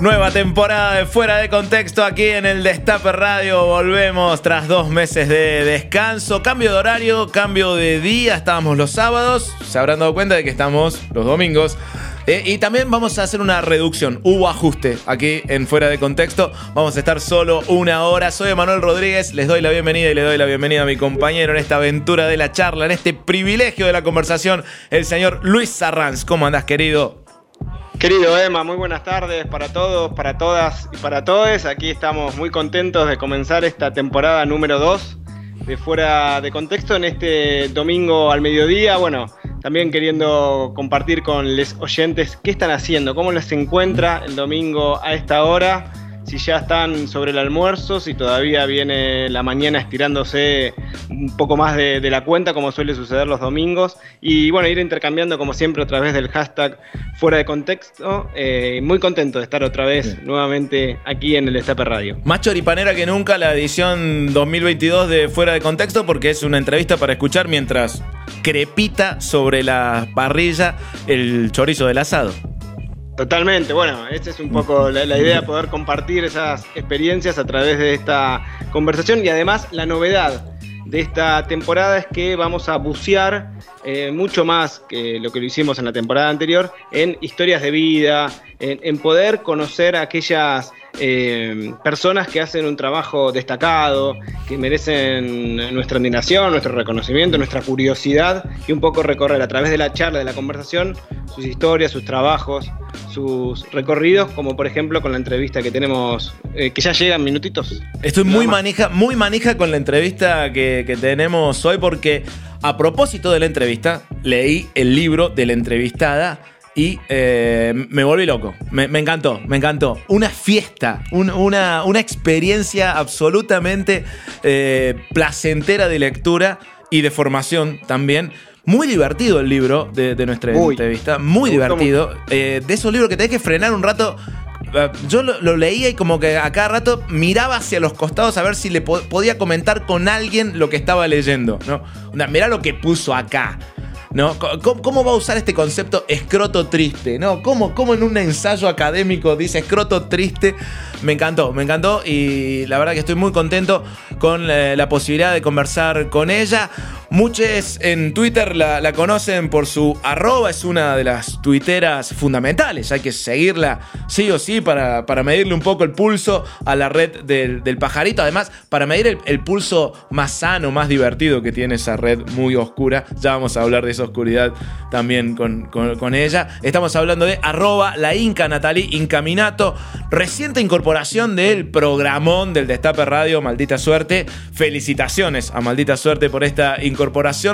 Nueva temporada de Fuera de Contexto aquí en el Destape Radio. Volvemos tras dos meses de descanso. Cambio de horario, cambio de día. Estábamos los sábados. Se habrán dado cuenta de que estamos los domingos. Eh, y también vamos a hacer una reducción. Hubo ajuste aquí en Fuera de Contexto. Vamos a estar solo una hora. Soy Manuel Rodríguez. Les doy la bienvenida y le doy la bienvenida a mi compañero en esta aventura de la charla, en este privilegio de la conversación, el señor Luis Sarranz. ¿Cómo andás, querido? Querido Emma, muy buenas tardes para todos, para todas y para todos. Aquí estamos muy contentos de comenzar esta temporada número 2 de Fuera de Contexto en este domingo al mediodía. Bueno, también queriendo compartir con los oyentes qué están haciendo, cómo les encuentra el domingo a esta hora, si ya están sobre el almuerzo, si todavía viene la mañana estirándose un poco más de, de la cuenta, como suele suceder los domingos. Y bueno, ir intercambiando como siempre a través del hashtag fuera de contexto. Eh, muy contento de estar otra vez nuevamente aquí en el Estape Radio. Más choripanera que nunca la edición 2022 de Fuera de Contexto porque es una entrevista para escuchar mientras crepita sobre la parrilla el chorizo del asado. Totalmente, bueno, esta es un poco la, la, idea, poder compartir esas experiencias a través de esta conversación y además la novedad de esta temporada es que vamos a bucear eh, mucho más que lo que lo hicimos en la temporada anterior en historias de vida, en, poder conocer aquellas eh, personas que hacen un trabajo destacado, que merecen nuestra admiración, nuestro reconocimiento, nuestra curiosidad y un poco recorrer a través de la charla, de la conversación, sus historias, sus trabajos, sus recorridos, como por ejemplo con la entrevista que tenemos, eh, que ya llegan minutitos. Estoy muy manija, muy manija con la entrevista que, que tenemos hoy porque a propósito de la entrevista, leí el libro de la entrevistada y eh, me volví loco. Me, me, encantó, me encantó. Una fiesta, un, una, una, experiencia absolutamente eh, placentera de lectura y de formación también. Muy divertido el libro de, de nuestra entrevista, muy divertido. Eh, de esos libros que tenés que frenar un rato. Yo lo, lo, leía y como que a cada rato miraba hacia los costados a ver si le po podía comentar con alguien lo que estaba leyendo. ¿no? Mirá lo que puso acá. ¿No? ¿Cómo, ¿Cómo, va a usar este concepto escroto triste? ¿no? ¿Cómo, ¿Cómo, en un ensayo académico dice escroto triste? Me encantó, me encantó y la verdad que estoy muy contento con la, la posibilidad de conversar con ella. Muchos en Twitter la, conocen por su arroba, es una de las tuiteras fundamentales, hay que seguirla sí o sí para, para medirle un poco el pulso a la red del, pajarito, además para medir el, el, pulso más sano, más divertido que tiene esa red muy oscura, ya vamos a hablar de esa oscuridad también con, con, con ella. Estamos hablando de arroba la Inca Natalie Incaminato, reciente incorporación del programón del Destape Radio, maldita suerte. Felicitaciones a maldita suerte por esta incorporación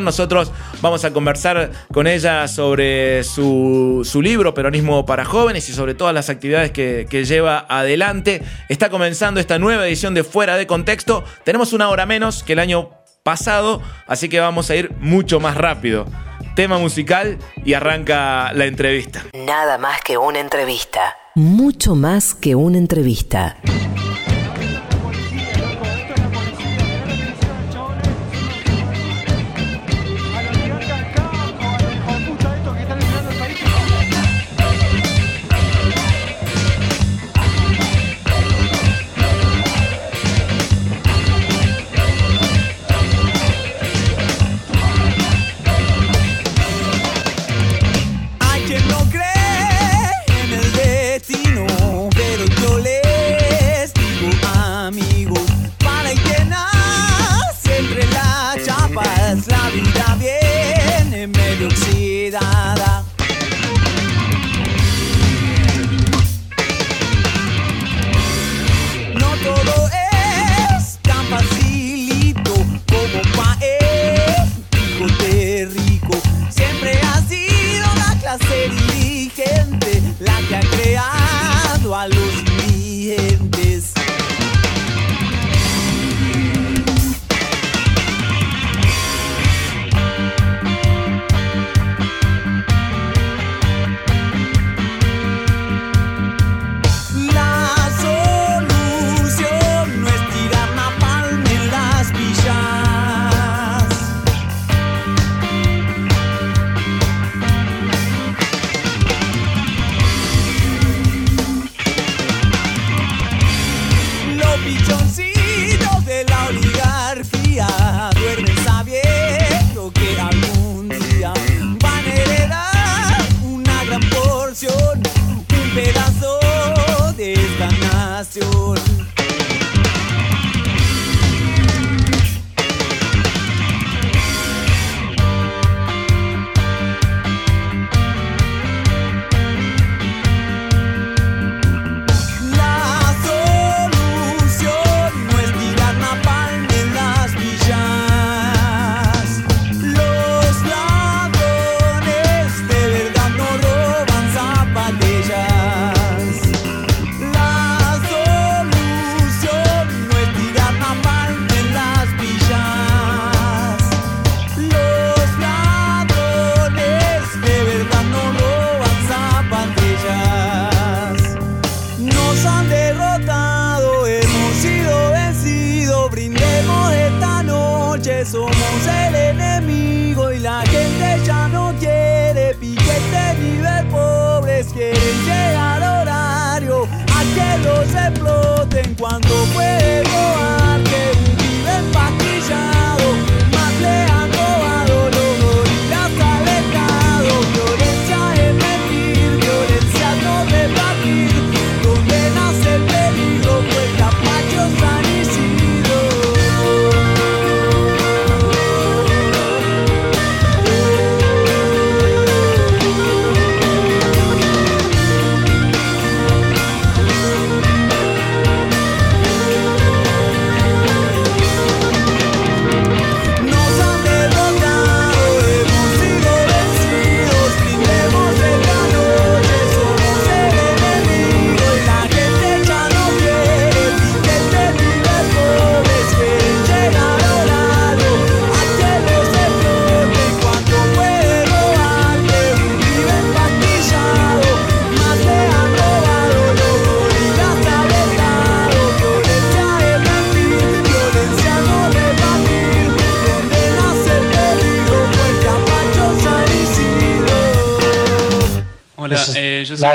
Nosotros vamos a conversar con ella sobre su, su libro Peronismo para Jóvenes y sobre todas las actividades que, que, lleva adelante. Está comenzando esta nueva edición de Fuera de Contexto. Tenemos una hora menos que el año pasado, así que vamos a ir mucho más rápido. Tema musical y arranca la entrevista. Nada más que una entrevista. Mucho más que una entrevista. La que ha creado a los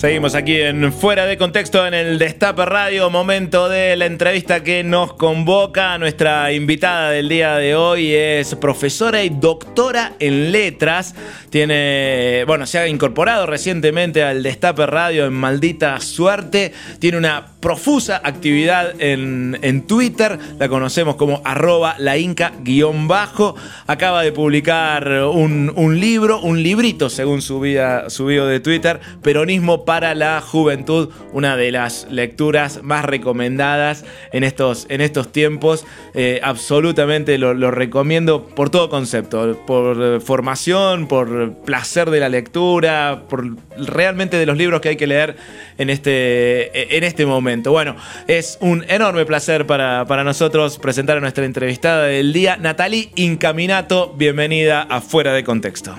Seguimos aquí en Fuera de Contexto en el Destape Radio, momento de la entrevista que nos convoca. Nuestra invitada del día de hoy es profesora y doctora en letras. Tiene, bueno, se ha incorporado recientemente al Destape Radio en Maldita Suerte. Tiene una profusa actividad en, en Twitter. La conocemos como arroba la inca guion bajo. Acaba de publicar un, un libro, un librito según su, vida, de Twitter, Peronismo para la Juventud, una de las lecturas más recomendadas en estos, en estos tiempos. Eh, absolutamente lo, lo recomiendo por todo concepto, por eh, formación, por placer de la lectura, por realmente de los libros que hay que leer en este, en este momento. Bueno, es un enorme placer para, para nosotros presentar a nuestra entrevistada del día, Natalie Incaminato. Bienvenida a Fuera de Contexto.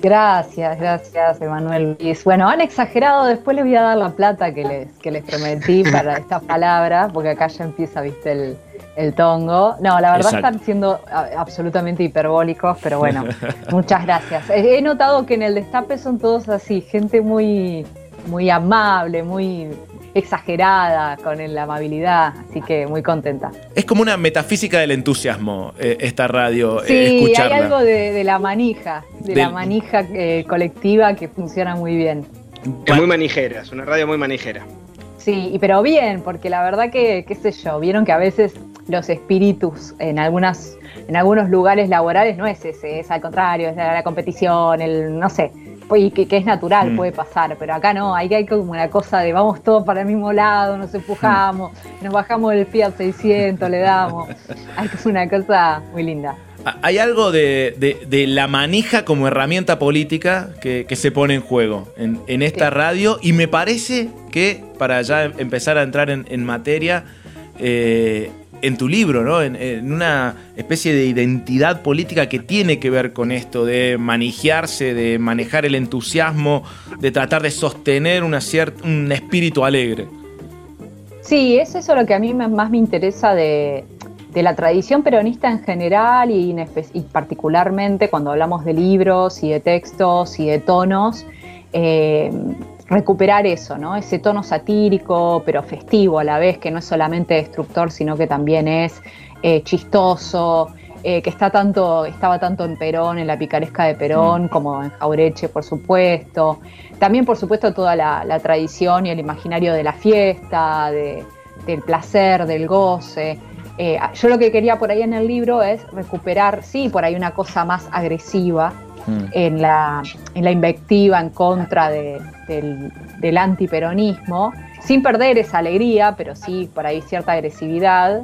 Gracias, gracias, Emanuel Luis. Bueno, han exagerado, después les voy a dar la plata que les, que les prometí para estas palabras, porque acá ya empieza, viste, el, el tongo. No, la verdad Exacto. están siendo absolutamente hiperbólicos, pero bueno, muchas gracias. He he notado que en el destape son todos así, gente muy, muy amable, muy exagerada con el- la amabilidad, así que muy contenta. Es como una metafísica del entusiasmo eh, esta radio, eh, Sí, hay algo de, de la manija, de la manija eh, colectiva que funciona muy bien. Es muy manijera, es una radio muy manijera. Sí, y pero bien, porque la verdad que, qué sé yo, vieron que a veces los espíritus en algunas, en algunos lugares laborales no es ese, es al contrario, es la, la competición, el no sé, y que, que es natural, Mm. puede pasar, pero acá no, hay, hay como una cosa de vamos todos para el mismo lado, nos empujamos, nos bajamos del Fiat 600, le damos. Hay como una cosa muy linda. Ah, Hay algo de, de- de la manija como herramienta política que, que se pone en juego en, en esta Sí. radio y me parece que para ya em- empezar a entrar en, en materia, eh, en tu libro, ¿no? En, una especie de identidad política que tiene que ver con esto de manijearse, de manejar el entusiasmo, de tratar de sostener una un espíritu alegre. Sí, es eso lo que a mí más me interesa de, de la tradición peronista en general y, y particularmente cuando hablamos de libros y de textos y de tonos, eh, recuperar eso, ¿no? Ese tono satírico pero festivo a la vez, que no es solamente destructor, sino que también es eh, chistoso, eh, que está tanto, estaba tanto en Perón, en la picaresca de Perón, como en Jaureche, por supuesto. También, por supuesto, toda la, la tradición y el imaginario de la fiesta, de- del placer, del goce. Eh, yo lo que quería por ahí en el libro es recuperar, sí, por ahí una cosa más agresiva en la, en la invectiva en contra de- del, del antiperonismo, sin perder esa alegría, pero sí por ahí cierta agresividad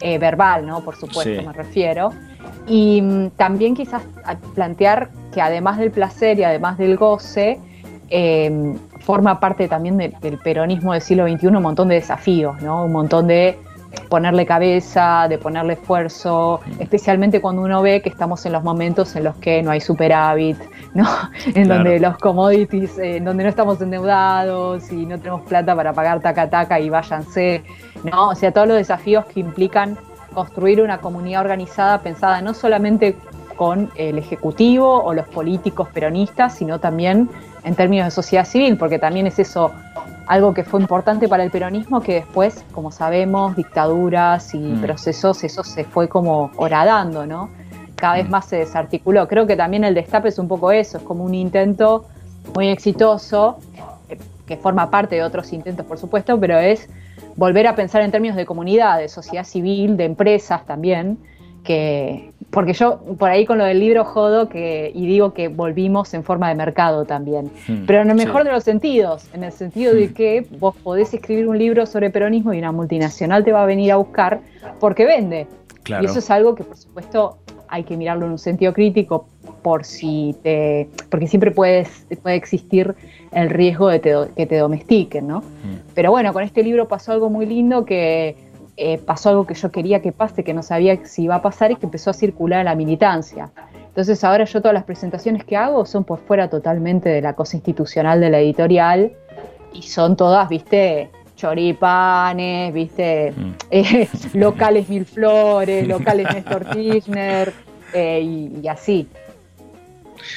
eh, verbal, ¿no? Por supuesto, Sí. me refiero. Y mm, también quizás plantear que además del placer y además del goce, eh, forma parte también de- del peronismo del siglo XXI un montón de desafíos, ¿no? Un montón de ponerle cabeza, de ponerle esfuerzo, especialmente cuando uno ve que estamos en los momentos en los que no hay superávit, ¿no? En Claro. donde los commodities, eh, en donde no estamos endeudados y no tenemos plata para pagar taca taca y váyanse, ¿no? O sea, todos los desafíos que implican construir una comunidad organizada pensada no solamente con el Ejecutivo o los políticos peronistas, sino también en términos de sociedad civil, porque también es eso algo que fue importante para el peronismo, que después, como sabemos, dictaduras y Mm. procesos, eso se fue como horadando, ¿no? Cada vez más se desarticuló. Creo que también el destape es un poco eso, es como un intento muy exitoso, eh, que forma parte de otros intentos, por supuesto, pero es volver a pensar en términos de comunidad, de sociedad civil, de empresas también, que porque yo por ahí con lo del libro jodo que y digo que volvimos en forma de mercado también, Hmm, pero en el mejor sí. de los sentidos, en el sentido de Mm. que vos podés escribir un libro sobre peronismo y una multinacional te va a venir a buscar porque vende. Claro. Y eso es algo que por supuesto hay que mirarlo en un sentido crítico por si te porque siempre puedes, puede existir el riesgo de te- que te domestiquen, ¿no? Mm. Pero bueno, con este libro pasó algo muy lindo que eh, pasó algo que yo quería que pase, que no sabía si iba a pasar y que empezó a circular en la militancia. Entonces ahora yo todas las presentaciones que hago son por fuera totalmente de la cosa institucional de la editorial y son todas, viste, choripanes, viste, Mm. eh, locales Mil Flores, locales Néstor Kirchner eh, y, y así.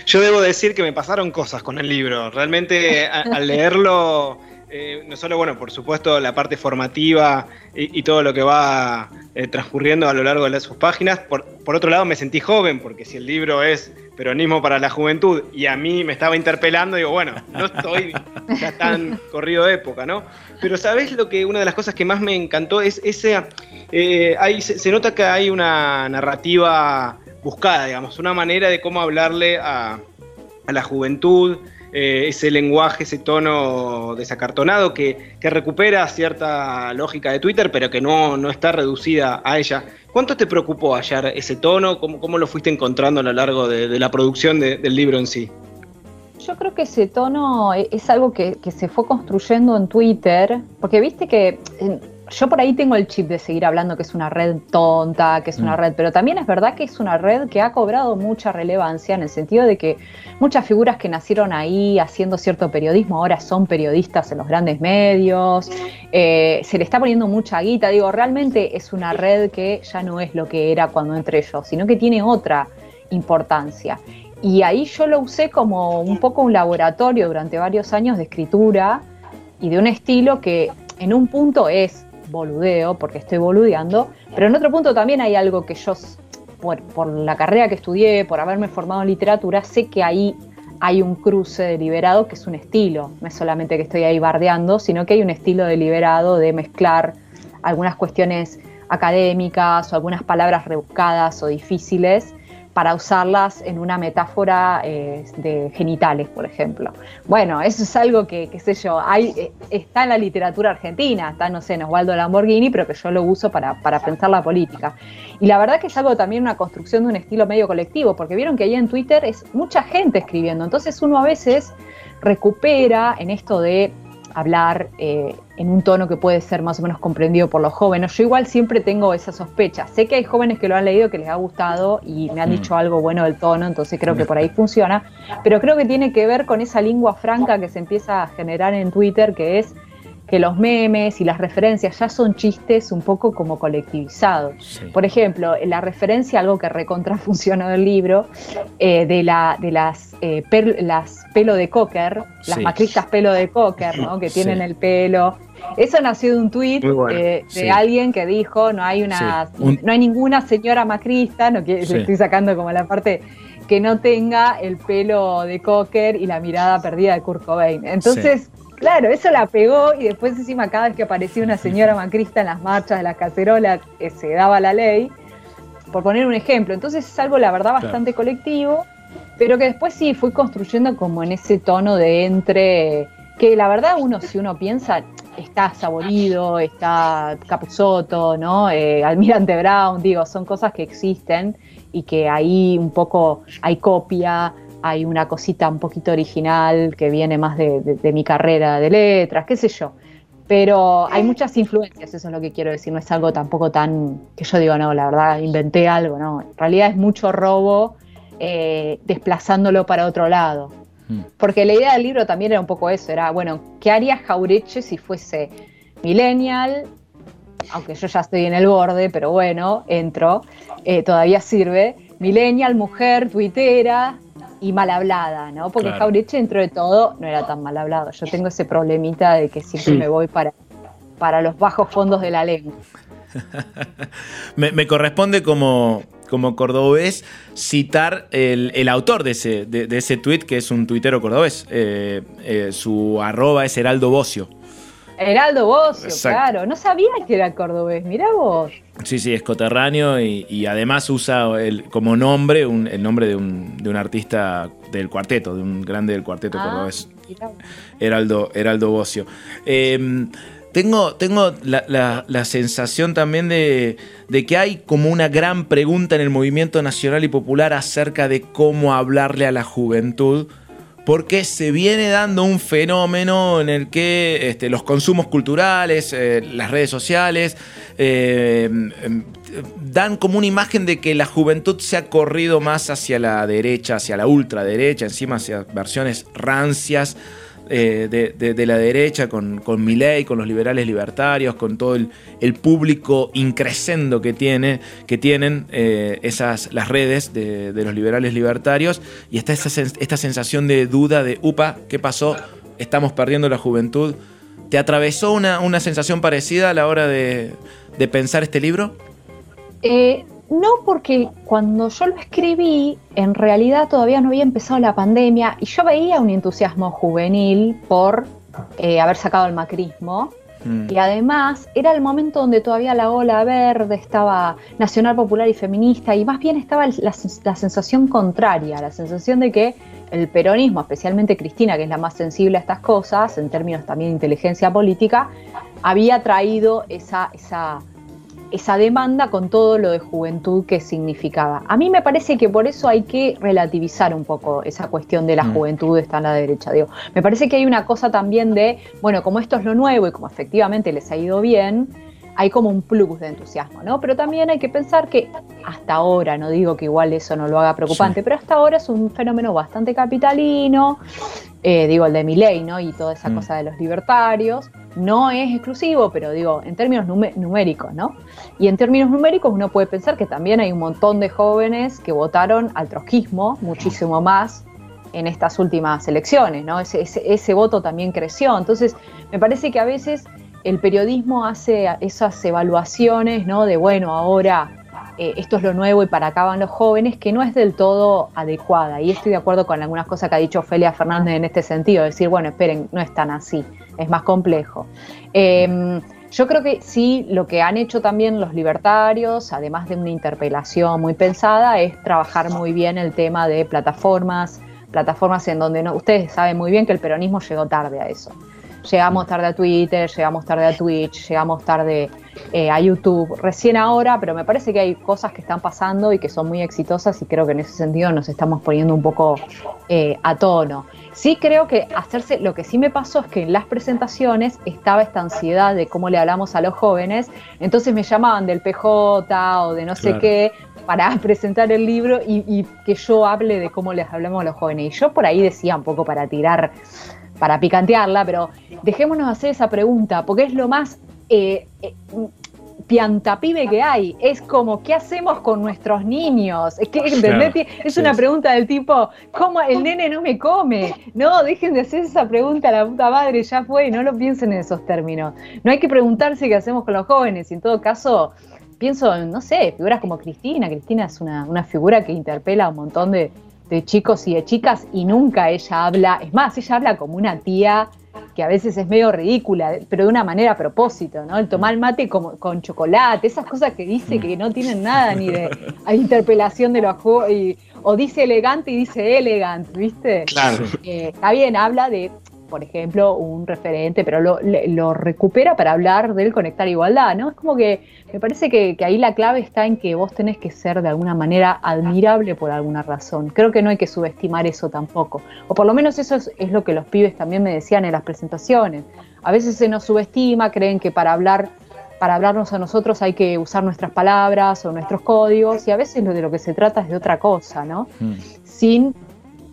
Yo debo decir que me pasaron cosas con el libro. Realmente a- al leerlo, eh, no solo, bueno, por supuesto, la parte formativa y, todo lo que va eh, transcurriendo a lo largo de sus páginas, por, por otro lado me sentí joven, porque si el libro es Peronismo para la Juventud y a mí me estaba interpelando, digo, bueno, no estoy ya tan corrido de época, ¿no? Pero ¿sabés lo que una de las cosas que más me encantó es ese... eh, hay- se, se nota que hay una narrativa buscada, digamos, una manera de cómo hablarle a, a la juventud, eh, ese lenguaje, ese tono desacartonado que, recupera cierta lógica de Twitter, pero que no, no está reducida a ella. ¿Cuánto te preocupó hallar ese tono? ¿Cómo, cómo lo fuiste encontrando a lo largo de, la producción de- del libro en sí? Yo creo que ese tono e- es algo que, se fue construyendo en Twitter, porque viste que yo por ahí tengo el chip de seguir hablando que es una red tonta, que es una Mm. red, pero también es verdad que es una red que ha cobrado mucha relevancia en el sentido de que muchas figuras que nacieron ahí haciendo cierto periodismo ahora son periodistas en los grandes medios, eh, se le está poniendo mucha guita, digo, realmente es una red que ya no es lo que era cuando entré yo, sino que tiene otra importancia. Y ahí yo lo usé como un poco un laboratorio durante varios años de escritura y de un estilo que en un punto es boludeo, porque estoy boludeando, pero en otro punto también hay algo que yo, por, la carrera que estudié, por haberme formado en literatura, sé que ahí hay un cruce deliberado que es un estilo, no es solamente que estoy ahí bardeando, sino que hay un estilo deliberado de mezclar algunas cuestiones académicas o algunas palabras rebuscadas o difíciles para usarlas en una metáfora eh, de genitales, por ejemplo. Bueno, eso es algo que, qué sé yo, hay, eh, está en la literatura argentina, está, no sé, en Lamborghini, pero que yo lo uso para, para pensar la política. Y la verdad que es algo también una construcción de un estilo medio colectivo, porque vieron que ahí en Twitter es mucha gente escribiendo, entonces uno a veces recupera en esto de hablar eh, en un tono que puede ser más o menos comprendido por los jóvenes. Yo igual siempre tengo esa sospecha. Sé que hay jóvenes que lo han leído, que les ha gustado y me han Mm. dicho algo bueno del tono, entonces creo que por ahí funciona. Pero creo que tiene que ver con esa lengua franca que se empieza a generar en Twitter, que es que los memes y las referencias ya son chistes un poco como colectivizados. Sí. Por ejemplo, la referencia algo que recontra funcionó del libro, eh, de, la, de las, eh, per- las pelo de cocker, las macristas pelo de cocker, ¿no? que tienen Sí. el pelo. Eso nació de un tuit bueno. eh, de Sí. alguien que dijo, no hay una, Sí. Un- no hay ninguna señora macrista, no le estoy sacando como la parte que no tenga el pelo de cocker y la mirada perdida de Kurt Cobain. Entonces, claro, eso la pegó y después encima cada vez que aparecía una señora macrista en las marchas de las cacerolas eh, se daba la ley, por poner un ejemplo. Entonces es algo, la verdad, Claro. bastante colectivo, pero que después sí fui construyendo como en ese tono de entre, que la verdad uno, si uno piensa, está Saborido, está Capuzotto, ¿no? Eh, Almirante Brown, digo, son cosas que existen y que ahí un poco hay copia, hay una cosita un poquito original que viene más de, de- de mi carrera de letras, qué sé yo. Pero hay muchas influencias, eso es lo que quiero decir, no es algo tampoco tan que yo digo, no, la verdad, inventé algo, no. En realidad es mucho robo eh, desplazándolo para otro lado. Mm. Porque la idea del libro también era un poco eso, era, bueno, ¿qué haría Jaureche si fuese millennial? Aunque yo ya estoy en el borde, pero bueno, entro, eh, todavía sirve. Millennial, mujer, tuitera y mal hablada, ¿no? Porque Claro. Jaureche, dentro de todo, no era tan mal hablado. Yo tengo ese problemita de que siempre me voy para, para los bajos fondos de la lengua. Me, me corresponde como, como cordobés citar el, el autor de ese, de, de ese tweet, que es un tuitero cordobés. Eh, eh, su arroba es Heraldo Bocio. Heraldo Bocio, Exacto. claro. No sabía que era cordobés, mirá vos. Sí, sí, es coterráneo y, y además usa el- como nombre un- el nombre de un, de un artista del cuarteto, de un grande del cuarteto Ah, cordobés. mirá. Heraldo, Heraldo Bocio. Eh, tengo tengo la, la- la sensación también de, de que hay como una gran pregunta en el movimiento nacional y popular acerca de cómo hablarle a la juventud. Porque se viene dando un fenómeno en el que este, los consumos culturales, eh, las redes sociales, eh, em, dan como una imagen de que la juventud se ha corrido más hacia la derecha, hacia la ultraderecha, encima hacia versiones rancias eh, de, de- la derecha, con, con Milei, con los liberales libertarios, con todo el, el público increscendo que, tiene, que tienen eh, esas, las redes de, de los liberales libertarios, y está esta, esta sensación de duda de, upa, ¿qué pasó? Estamos perdiendo la juventud. ¿Te atravesó una, una sensación parecida a la hora de, de pensar este libro? Eh, no, porque cuando yo lo escribí, en realidad todavía no había empezado la pandemia y yo veía un entusiasmo juvenil por eh, haber sacado el macrismo. Mm. Y además era el momento donde todavía la ola verde estaba nacional, popular y feminista, y más bien estaba la, sens- la sensación contraria, la sensación de que el peronismo, especialmente Cristina, que es la más sensible a estas cosas, en términos también de inteligencia política, había traído esa, esa, esa demanda con todo lo de juventud que significaba. A mí me parece que por eso hay que relativizar un poco esa cuestión de la Mm. juventud está en la derecha. Digo, me parece que hay una cosa también de, bueno, como esto es lo nuevo y como efectivamente les ha ido bien, hay como un plus de entusiasmo, ¿no? Pero también hay que pensar que hasta ahora, no digo que igual eso no lo haga preocupante, Sí. pero hasta ahora es un fenómeno bastante capitalino, eh, digo, el de Milley, ¿no? Y toda esa Mm. cosa de los libertarios. No es exclusivo, pero digo, en términos numéricos, ¿no? Y en términos numéricos uno puede pensar que también hay un montón de jóvenes que votaron al trotskismo, muchísimo más en estas últimas elecciones, ¿no? Ese, ese- ese voto también creció. Entonces, me parece que a veces el periodismo hace esas evaluaciones, ¿no? De, bueno, ahora eh, esto es lo nuevo y para acá van los jóvenes, que no es del todo adecuada. Y estoy de acuerdo con algunas cosas que ha dicho Ofelia Fernández en este sentido, decir, bueno, esperen, no es tan así, es más complejo. Eh, yo creo que sí, lo que han hecho también los libertarios, además de una interpelación muy pensada, es trabajar muy bien el tema de plataformas, plataformas en donde no, ustedes saben muy bien que el peronismo llegó tarde a eso. Llegamos tarde a Twitter, llegamos tarde a Twitch, llegamos tarde eh, a YouTube, recién ahora, pero me parece que hay cosas que están pasando y que son muy exitosas y creo que en ese sentido nos estamos poniendo un poco eh, a tono. Sí creo que hacerse, lo que sí me pasó es que en las presentaciones estaba esta ansiedad de cómo le hablamos a los jóvenes, entonces me llamaban del PJ o de no sé qué para presentar el libro y, y que yo hable de cómo les hablamos a los jóvenes. Y yo por ahí decía un poco para tirar, para picantearla, pero dejémonos hacer esa pregunta, porque es lo más eh, eh, piantapibe que hay. Es como, ¿qué hacemos con nuestros niños? Es, que, ¿entendés? Claro. es una pregunta del tipo, ¿cómo el nene no me come? No, dejen de hacer esa pregunta a la puta madre, ya fue, no lo piensen en esos términos. No hay que preguntarse qué hacemos con los jóvenes, y en todo caso, pienso en, no sé, figuras como Cristina. Cristina es una, una figura que interpela a un montón de, de chicos y de chicas y nunca ella habla, es más, ella habla como una tía que a veces es medio ridícula, pero de una manera a propósito, ¿no? El tomar mate como, con chocolate, esas cosas que dice que no tienen nada ni de a interpelación de los y o dice elegante y dice elegant, ¿viste? Claro. Eh, está bien, habla de, por ejemplo, un referente, pero lo, recupera para hablar del conectar igualdad, ¿no? Es como que me parece que, que ahí la clave está en que vos tenés que ser de alguna manera admirable por alguna razón. Creo que no hay que subestimar eso tampoco. O por lo menos eso es, es lo que los pibes también me decían en las presentaciones. A veces se nos subestima, creen que para hablar para hablarnos a nosotros hay que usar nuestras palabras o nuestros códigos y a veces lo de lo que se trata es de otra cosa, ¿no? Mm. sin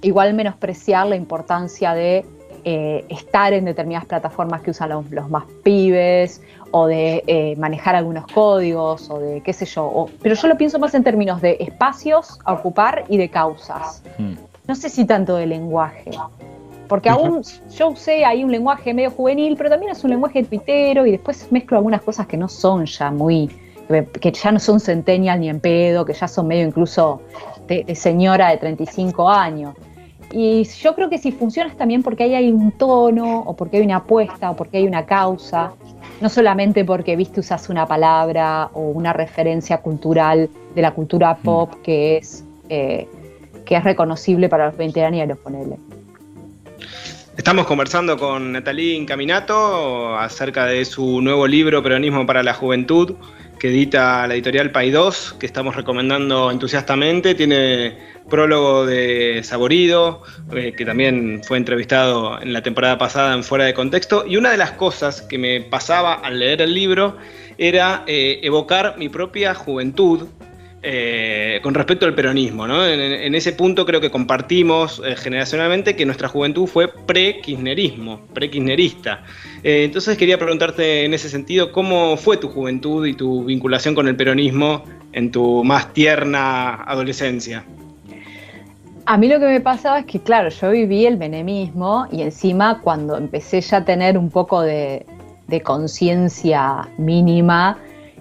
igual menospreciar la importancia de eh, estar en determinadas plataformas que usan los, los más pibes o de eh, manejar algunos códigos o de qué sé yo. o- pero yo lo pienso más en términos de espacios a ocupar y de causas. Mm. No sé si tanto de lenguaje. Porque aún yo usé ahí un lenguaje medio juvenil, pero también es un lenguaje tuitero y después mezclo algunas cosas que no son ya muy, que ya no son centennial ni en pedo, que ya son medio incluso de, de señora de 35 años. Y yo creo que si funciona es también porque ahí hay un tono, o porque hay una apuesta, o porque hay una causa, no solamente porque viste usas una palabra o una referencia cultural de la cultura pop que es, eh, que es reconocible para los veinteañeros, ponele. Estamos conversando con Natalie Incaminato acerca de su nuevo libro Peronismo para la Juventud, que edita la editorial Paidós, que estamos recomendando entusiastamente. Tiene prólogo de Saborido, eh, que también fue entrevistado en la temporada pasada en Fuera de Contexto. Y una de las cosas que me pasaba al leer el libro era eh, evocar mi propia juventud, eh, con respecto al peronismo. En, en ese punto creo que compartimos generacionalmente que nuestra juventud fue pre-kirchnerismo, pre-kirchnerista. Entonces quería preguntarte en ese sentido, ¿cómo fue tu juventud y tu vinculación con el peronismo en tu más tierna adolescencia? A mí lo que me pasaba es que, claro, yo viví el menemismo y encima cuando empecé ya a tener un poco de, de conciencia mínima,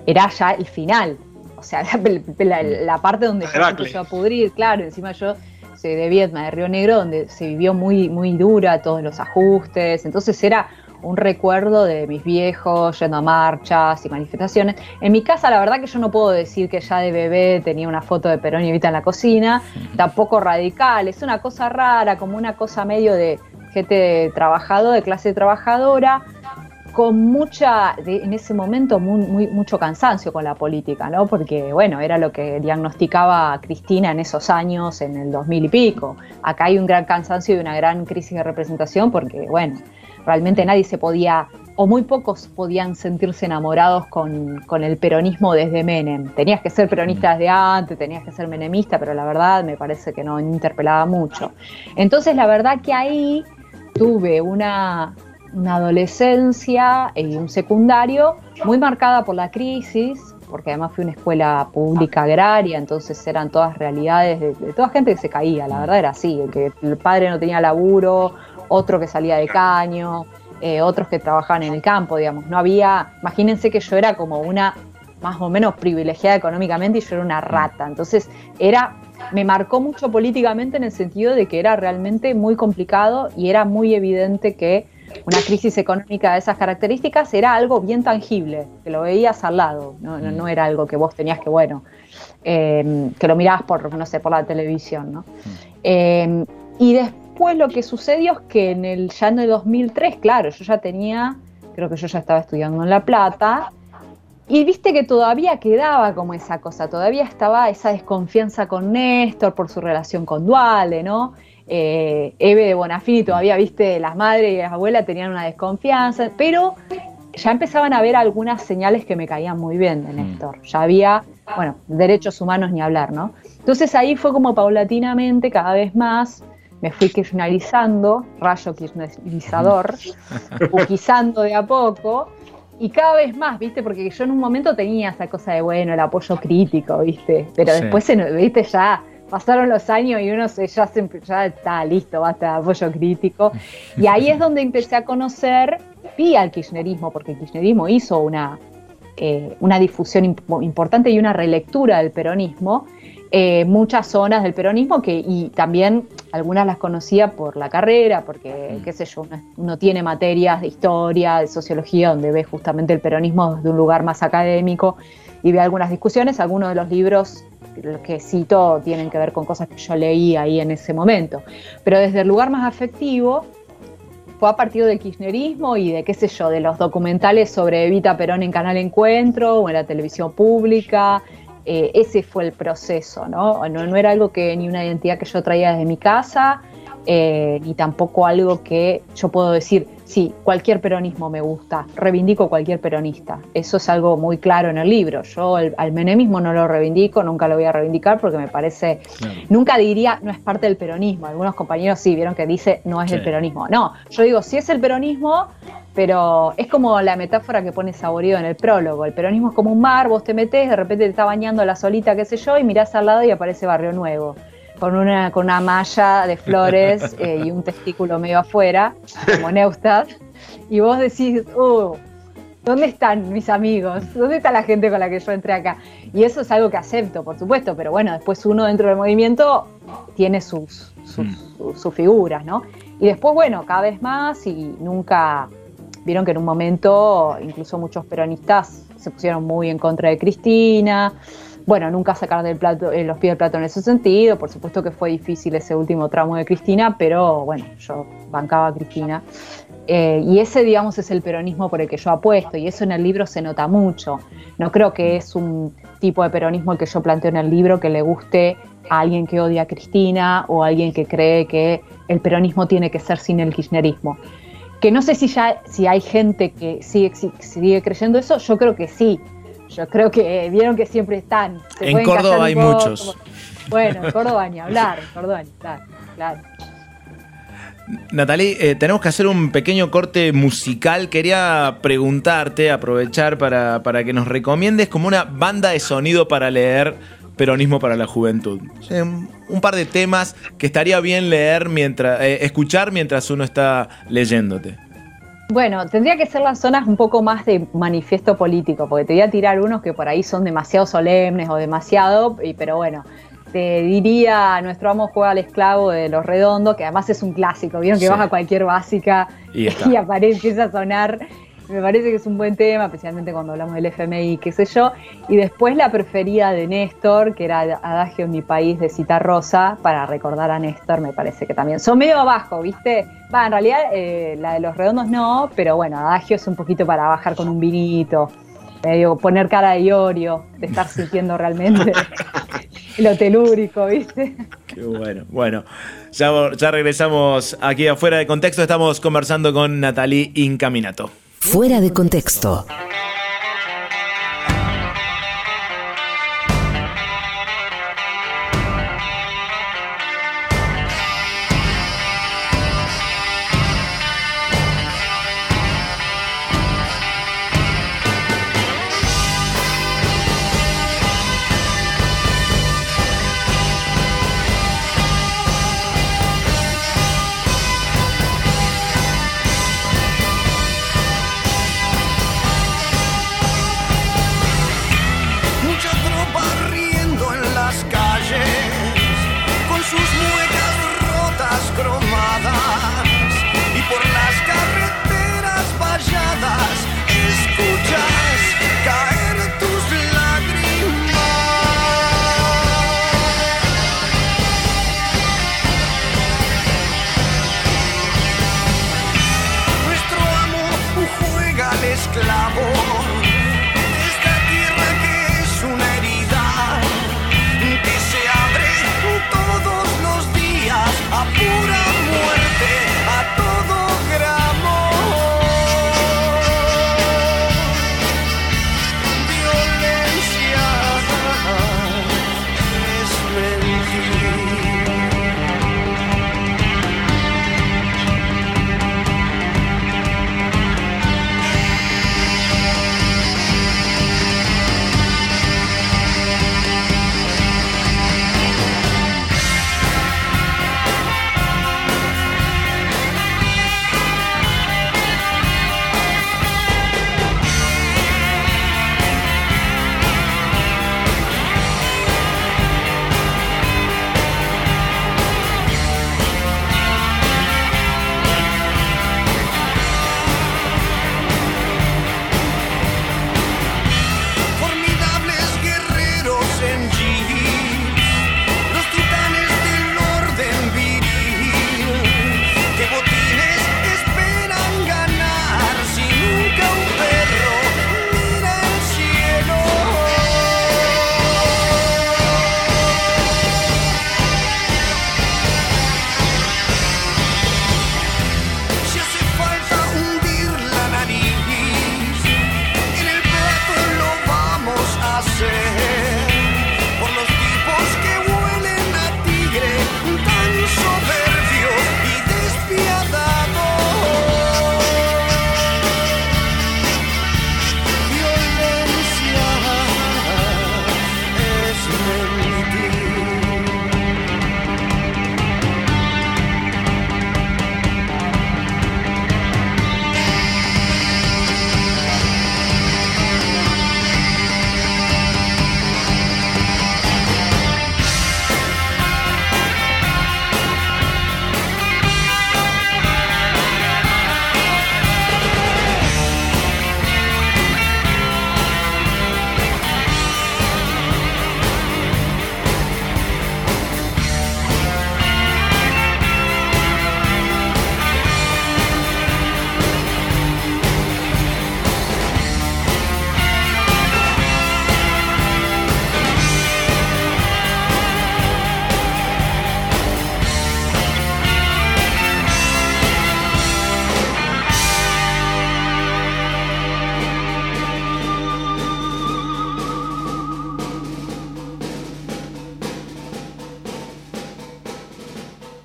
era ya el final. O sea, la, la- la parte donde se empezó a pudrir, claro, encima yo soy de Vietma, de Río Negro, donde se vivió muy, muy dura todos los ajustes, entonces era un recuerdo de mis viejos yendo a marchas y manifestaciones. En mi casa, la verdad que yo no puedo decir que ya de bebé tenía una foto de Perón y Evita en la cocina, tampoco radical, es una cosa rara, como una cosa medio de gente trabajadora, de clase trabajadora, con mucha, en ese momento, mucho cansancio con la política, ¿no? Porque, bueno, era lo que diagnosticaba Cristina en esos años, en el 2000 y pico. Acá hay un gran cansancio y una gran crisis de representación porque, bueno, realmente nadie se podía, o muy pocos podían sentirse enamorados con, el peronismo desde Menem. Tenías que ser peronista desde antes, tenías que ser menemista, pero la verdad me parece que no interpelaba mucho. Entonces, la verdad que ahí tuve una, adolescencia y un secundario muy marcada por la crisis, porque además fui una escuela pública agraria, entonces eran todas realidades de, de toda gente que se caía, la verdad era así, que el padre no tenía laburo, otro que salía de caño, eh, otros que trabajaban en el campo, digamos, no había, imagínense que yo era como una más o menos privilegiada económicamente y yo era una rata. Entonces era, me marcó mucho políticamente en el sentido de que era realmente muy complicado y era muy evidente que una crisis económica de esas características era algo bien tangible, que lo veías al lado, no, no, no era algo que vos tenías que, bueno, eh, que lo mirabas por, no sé, por la televisión, ¿no? Eh, y después lo que sucedió es que en el, ya en el 2003, claro, yo ya tenía, creo que yo ya estaba estudiando en La Plata, y viste que todavía quedaba como esa cosa, todavía estaba esa desconfianza con Néstor por su relación con Duale, ¿no? Eh, Eve de Bonafini todavía, viste, las madres y las abuelas tenían una desconfianza, pero ya empezaban a haber algunas señales que me caían muy bien de Néstor. Ya había, bueno, derechos humanos ni hablar, ¿no? Entonces ahí fue como paulatinamente, cada vez más, me fui kirchnerizando, rayo kirchnerizador, buquizando de a poco, y cada vez más, ¿viste? Porque yo en un momento tenía esa cosa de, bueno, el apoyo crítico, ¿viste? Pero Sí. después, ¿viste? Ya pasaron los años y uno se, ya, se, empe- ya está listo, basta apoyo crítico. Y ahí es donde empecé a conocer, vi al kirchnerismo, porque el kirchnerismo hizo una, eh, una difusión imp- importante y una relectura del peronismo, eh, muchas zonas del peronismo que, y también algunas las conocía por la carrera, porque, qué sé yo, uno, uno tiene materias de historia, de sociología, donde ve justamente el peronismo desde un lugar más académico y ve algunas discusiones, algunos de los libros que cito tienen que ver con cosas que yo leí ahí en ese momento, pero desde el lugar más afectivo, fue a partir del kirchnerismo y de qué sé yo, de los documentales sobre Evita Perón en Canal Encuentro o en la televisión pública. Eh, ese fue el proceso, ¿no? ¿no? no era algo que ni una identidad que yo traía desde mi casa, eh, ni tampoco algo que yo puedo decir, sí, cualquier peronismo me gusta, reivindico cualquier peronista. Eso es algo muy claro en el libro. Yo el- al menemismo no lo reivindico, nunca lo voy a reivindicar porque me parece Nunca diría no es parte del peronismo. Algunos compañeros sí vieron que dice no es Sí. el peronismo. No, yo digo sí es el peronismo, pero es como la metáfora que pone Saborío en el prólogo. El peronismo es como un mar, vos te metés, de repente te está bañando la solita, qué sé yo, y mirás al lado y aparece Barrio Nuevo. Con una, con una malla de flores eh, y un testículo medio afuera, como Neustadt. Y vos decís, uh, ¿Dónde están mis amigos? ¿Dónde está la gente con la que yo entré acá? Y eso es algo que acepto, por supuesto, pero bueno, después uno dentro del movimiento tiene sus, sus, sus- sus figuras, ¿no? Y después, bueno, cada vez más y nunca, vieron que en un momento incluso muchos peronistas se pusieron muy en contra de Cristina, bueno, nunca sacar del plato, eh, los pies del plato en ese sentido, por supuesto que fue difícil ese último tramo de Cristina, pero bueno, yo bancaba a Cristina. Eh, y ese, digamos, es el peronismo por el que yo apuesto, y eso en el libro se nota mucho. No creo que es un tipo de peronismo el que yo planteo en el libro que le guste a alguien que odia a Cristina o a alguien que cree que el peronismo tiene que ser sin el kirchnerismo. Que no sé si ya si hay gente que sigue, si- sigue creyendo eso, yo creo que sí. Yo creo que eh, vieron que siempre están. Se En Córdoba hay muchos. como- Bueno, en Córdoba ni hablar, en Córdoba ni hablar, claro. Natalie, eh, tenemos que hacer un pequeño corte musical. Quería preguntarte, aprovechar para, para que nos recomiendes como una banda de sonido para leer Peronismo para la Juventud. Un par de temas que estaría bien leer mientras, eh, escuchar mientras uno está leyéndote. Bueno, tendría que ser las zonas un poco más de manifiesto político, porque te voy a tirar unos que por ahí son demasiado solemnes o demasiado, pero bueno, te diría Nuestro amo juega al esclavo de Los Redondos, que además es un clásico, vieron que Sí. vas a cualquier básica Y y aparece, a sonar. Me parece que es un buen tema, especialmente cuando hablamos del FMI, qué sé yo. Y después la preferida de Néstor, que era Adagio en mi país de Cita Rosa, para recordar a Néstor, me parece que también. Son medio abajo, ¿viste? Va, en realidad eh, la de los redondos no, pero bueno, Adagio es un poquito para bajar con un vinito. Medio poner cara de Iorio, de estar sintiendo realmente lo telúrico, ¿viste? Qué bueno. Bueno, ya, ya regresamos aquí afuera de contexto. Estamos conversando con Natalie Incaminato. Fuera de contexto.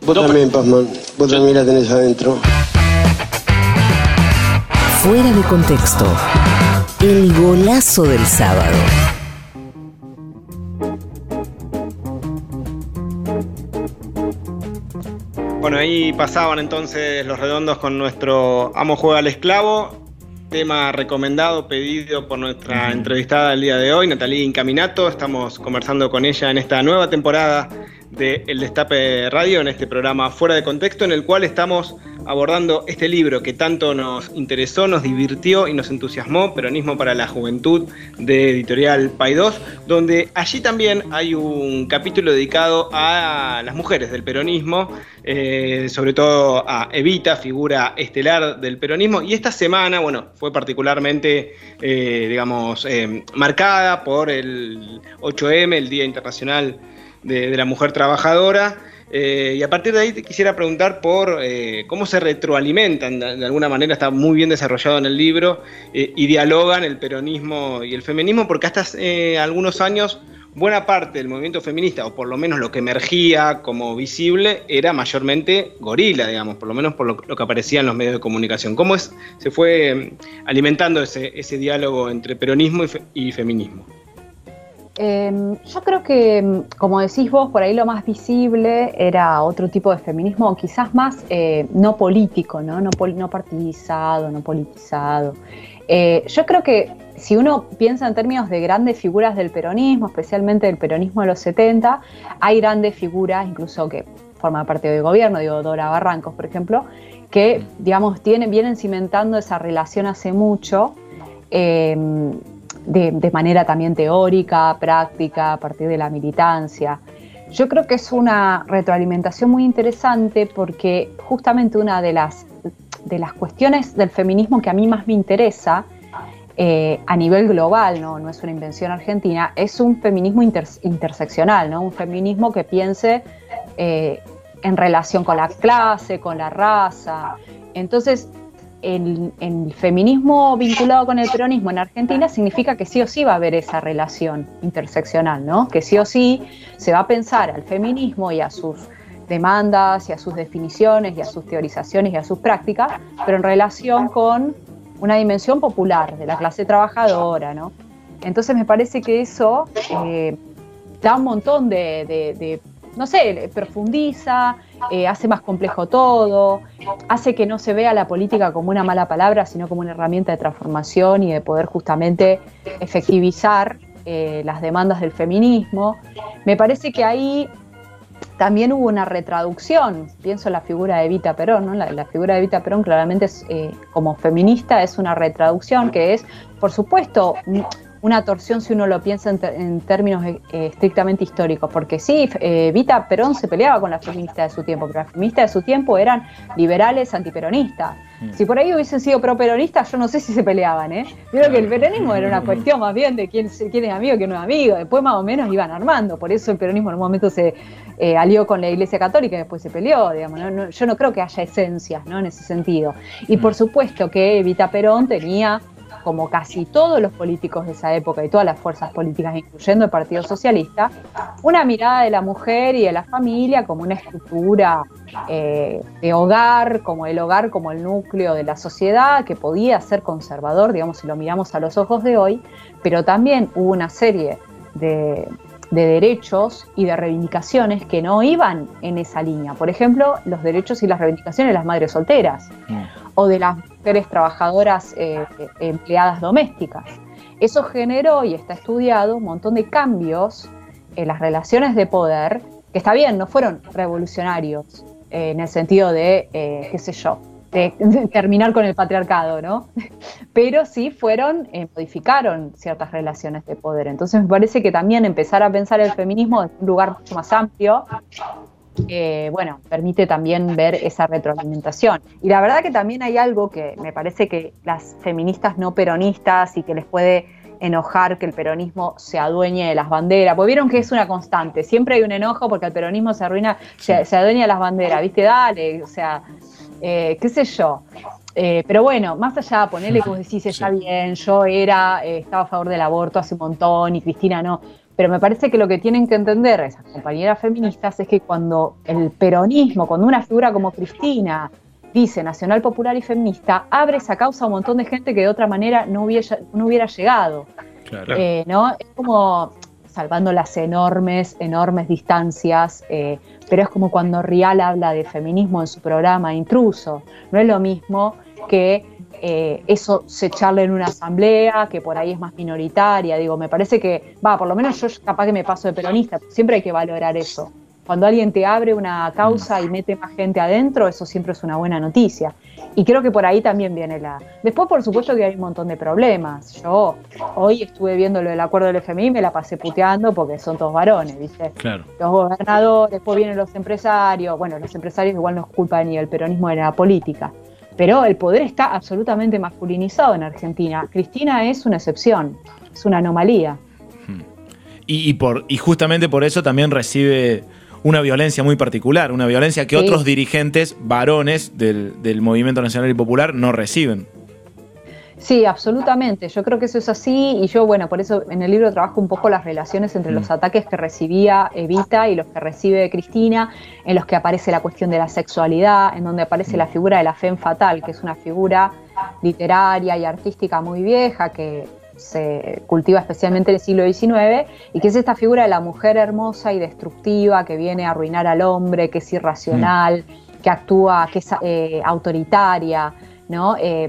Vos también, Pazman. Vos también la tenés adentro. Fuera de contexto. El golazo del sábado. Bueno, ahí pasaban entonces los redondos con nuestro Amo Juega al Esclavo, tema recomendado, pedido por nuestra entrevistada el día de hoy, Natalie Incaminato. Estamos conversando con ella en esta nueva temporada de El Destape Radio, en este programa Fuera de Contexto, en el cual estamos abordando este libro que tanto nos interesó, nos divirtió y nos entusiasmó, Peronismo para la Juventud, de editorial Paidós, donde allí también hay un capítulo dedicado a las mujeres del peronismo, eh, sobre todo a Evita, figura estelar del peronismo, y esta semana, bueno, fue particularmente, eh, digamos, eh, marcada por el 8M, el Día Internacional de, de la Mujer Trabajadora. Eh, y a partir de ahí te quisiera preguntar por eh, cómo se retroalimentan, de, alguna manera está muy bien desarrollado en el libro, eh, y dialogan el peronismo y el feminismo, porque hasta algunos años buena parte del movimiento feminista, o por lo menos lo que emergía como visible, era mayormente gorila, digamos, por lo menos por lo, que aparecía en los medios de comunicación. ¿Cómo es, se fue alimentando ese, ese diálogo entre peronismo y, fe- y feminismo? Eh, yo creo que, mm, como decís vos, por ahí lo más visible era otro tipo de feminismo, quizás más eh, no político, ¿no? No, partidizado, no politizado. Eh, yo creo que si uno piensa en términos de grandes figuras del peronismo, especialmente del peronismo de los 70, hay grandes figuras, incluso que forman parte del gobierno, digo, Dora Barrancos, por ejemplo, que, digamos, vienen cimentando esa relación hace mucho. eh, de, de manera también teórica, práctica, a partir de la militancia. Yo creo que es una retroalimentación muy interesante porque justamente una de las, de las cuestiones del feminismo que a mí más me interesa eh, a nivel global, ¿no? no es una invención argentina, es un feminismo inter- interseccional, ¿no? un feminismo que piense eh, en relación con la clase, con la raza. Entonces, el, el feminismo vinculado con el peronismo en Argentina significa que sí o sí va a haber esa relación interseccional, ¿no? que sí o sí se va a pensar al feminismo y a sus demandas y a sus definiciones y a sus teorizaciones y a sus prácticas, pero en relación con una dimensión popular de la clase trabajadora, ¿no? Entonces me parece que eso eh, da un montón de, no sé, profundiza, eh, hace más complejo todo, hace que no se vea la política como una mala palabra, sino como una herramienta de transformación y de poder justamente efectivizar eh, las demandas del feminismo. Me parece que ahí también hubo una retraducción, pienso en la figura de Evita Perón, ¿no? la, figura de Evita Perón claramente eh, como feminista es una retraducción que es, por supuesto, una torsión si uno lo piensa en, ter- en términos eh, estrictamente históricos, porque sí, eh, Evita Perón se peleaba con las feministas de su tiempo, pero las feministas de su tiempo eran liberales antiperonistas. Si por ahí hubiesen sido pro-peronistas, yo no sé si se peleaban, ¿eh? Creo que el peronismo era una cuestión más bien de quién, se- quién es amigo y quién no es amigo. Después más o menos iban armando. Por eso el peronismo en un momento se eh, alió con la Iglesia Católica y después se peleó, digamos. ¿no? No- yo no creo que haya esencias, ¿no? En ese sentido. Y por supuesto que Evita Perón tenía como casi todos los políticos de esa época y todas las fuerzas políticas, incluyendo el Partido Socialista, una mirada de la mujer y de la familia como una estructura eh, de hogar, como el hogar, como el núcleo de la sociedad, que podía ser conservador, digamos, si lo miramos a los ojos de hoy, pero también hubo una serie de, de derechos y de reivindicaciones que no iban en esa línea. Por ejemplo, los derechos y las reivindicaciones de las madres solteras o de las mujeres trabajadoras eh, empleadas domésticas. Eso generó y está estudiado un montón de cambios en las relaciones de poder, que está bien, no fueron revolucionarios eh, en el sentido de, eh, qué sé yo, de, de terminar con el patriarcado, ¿no? Pero sí fueron, eh, modificaron ciertas relaciones de poder. Entonces me parece que también empezar a pensar el feminismo desde un lugar mucho más amplio eh, bueno, permite también ver esa retroalimentación. Y la verdad que también hay algo que me parece que las feministas no peronistas y que les puede enojar que el peronismo se adueñe de las banderas, porque vieron que es una constante, siempre hay un enojo porque el peronismo se arruina, se, se adueña de las banderas, ¿viste? Dale, o sea, eh, qué sé yo. Eh, pero bueno, más allá, ponerle como decís, está bien, yo era, eh, estaba a favor del aborto hace un montón y Cristina no. Pero me parece que lo que tienen que entender esas compañeras feministas es que cuando el peronismo, cuando una figura como Cristina dice nacional popular y feminista, abre esa causa a un montón de gente que de otra manera no hubiera, no hubiera llegado. Claro. Eh, ¿no? Es como salvando las enormes, enormes distancias, eh, pero es como cuando Rial habla de feminismo en su programa Intruso. No es lo mismo que eh, eso se charle en una asamblea, que por ahí es más minoritaria. Digo, me parece que, va, por lo menos yo capaz que me paso de peronista, siempre hay que valorar eso. Cuando alguien te abre una causa y mete más gente adentro, eso siempre es una buena noticia. Y creo que por ahí también viene la... Después, por supuesto, que hay un montón de problemas. Yo hoy estuve viendo lo del acuerdo del FMI y me la pasé puteando porque son todos varones, ¿viste? Claro. Los gobernadores, después vienen los empresarios. Bueno, los empresarios igual no es culpa ni del peronismo ni de la política. Pero el poder está absolutamente masculinizado en Argentina. Cristina es una excepción, es una anomalía. Y, y por, y justamente por eso también recibe una violencia muy particular, una violencia que Sí. otros dirigentes varones del, del movimiento nacional y popular no reciben. Sí, absolutamente. Yo creo que eso es así y yo, bueno, por eso en el libro trabajo un poco las relaciones entre los ataques que recibía Evita y los que recibe Cristina, en los que aparece la cuestión de la sexualidad, en donde aparece la figura de la femme fatal, que es una figura literaria y artística muy vieja que se cultiva especialmente en el siglo XIX y que es esta figura de la mujer hermosa y destructiva que viene a arruinar al hombre, que es irracional, que actúa, que es eh, autoritaria, ¿no? Eh,